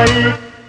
Bye.